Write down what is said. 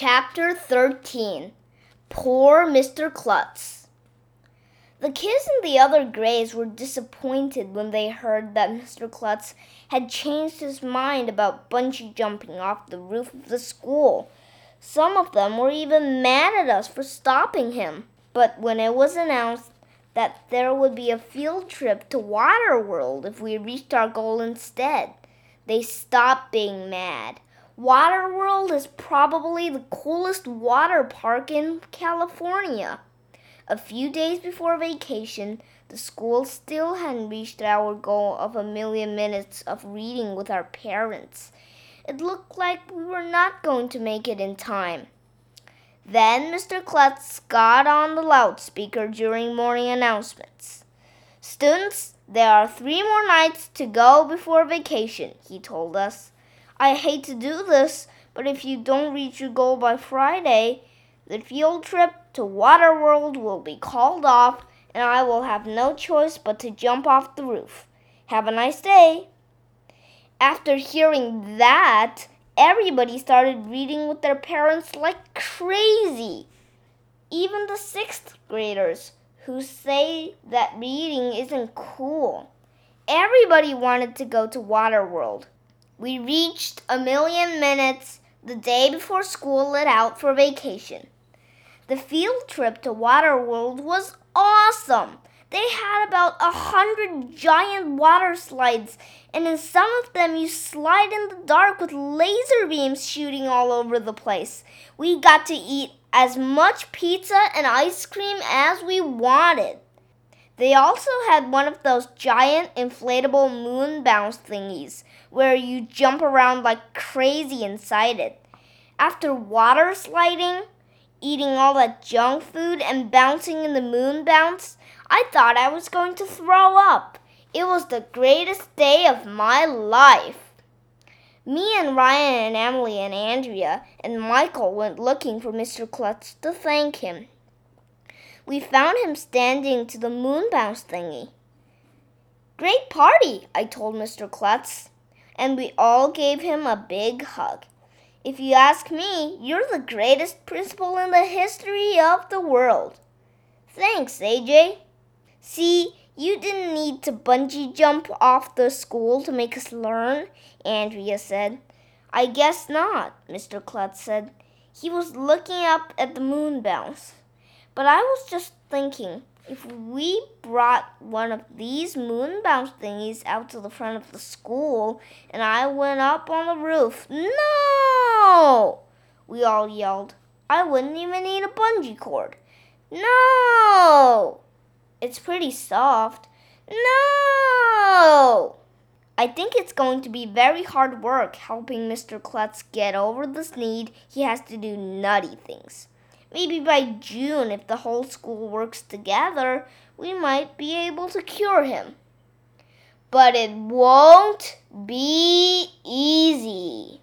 Chapter 13 Poor Mr. Klutz. The kids in the other Greys were disappointed when they heard that Mr. Klutz had changed his mind about bungee jumping off the roof of the school. Some of them were even mad at us for stopping him. But when it was announced that there would be a field trip to Waterworld if we reached our goal instead, they stopped being mad. Waterworld is probably the coolest water park in California. A few days before vacation, the school still hadn't reached our goal of a million minutes of reading with our parents. It looked like we were not going to make it in time. Then Mr. Klutz got on the loudspeaker during morning announcements. Students, there are three more nights to go before vacation, he told us. I hate to do this, but if you don't reach your goal by Friday, the field trip to Waterworld will be called off and I will have no choice but to jump off the roof. Have a nice day. After hearing that, everybody started reading with their parents like crazy. Even the sixth graders who say that reading isn't cool. Everybody wanted to go to Waterworld. We reached a million minutes the day before school let out for vacation. The field trip to Waterworld was awesome. They had about a hundred giant water slides, and in some of them you slide in the dark with laser beams shooting all over the place. We got to eat as much pizza and ice cream as we wanted. They also had one of those giant inflatable moon bounce thingies where you jump around like crazy inside it. After water sliding, eating all that junk food, and bouncing in the moon bounce, I thought I was going to throw up. It was the greatest day of my life. Me and Ryan and Emily and Andrea and Michael went looking for Mr. Klutz to thank him. We found him standing to the moon bounce thingy. Great party, I told Mr. Klutz, and we all gave him a big hug. If you ask me, you're the greatest principal in the history of the world. Thanks, AJ. See, you didn't need to bungee jump off the school to make us learn, Andrea said. I guess not, Mr. Klutz said. He was looking up at the moon bounce. But I was just thinking, if we brought one of these moon bounce thingies out to the front of the school and I went up on the roof, no! We all yelled. I wouldn't even need a bungee cord. No! It's pretty soft. No! I think it's going to be very hard work helping Mr. Klutz get over this need he has to do nutty things. Maybe by June, if the whole school works together, we might be able to cure him. But it won't be easy.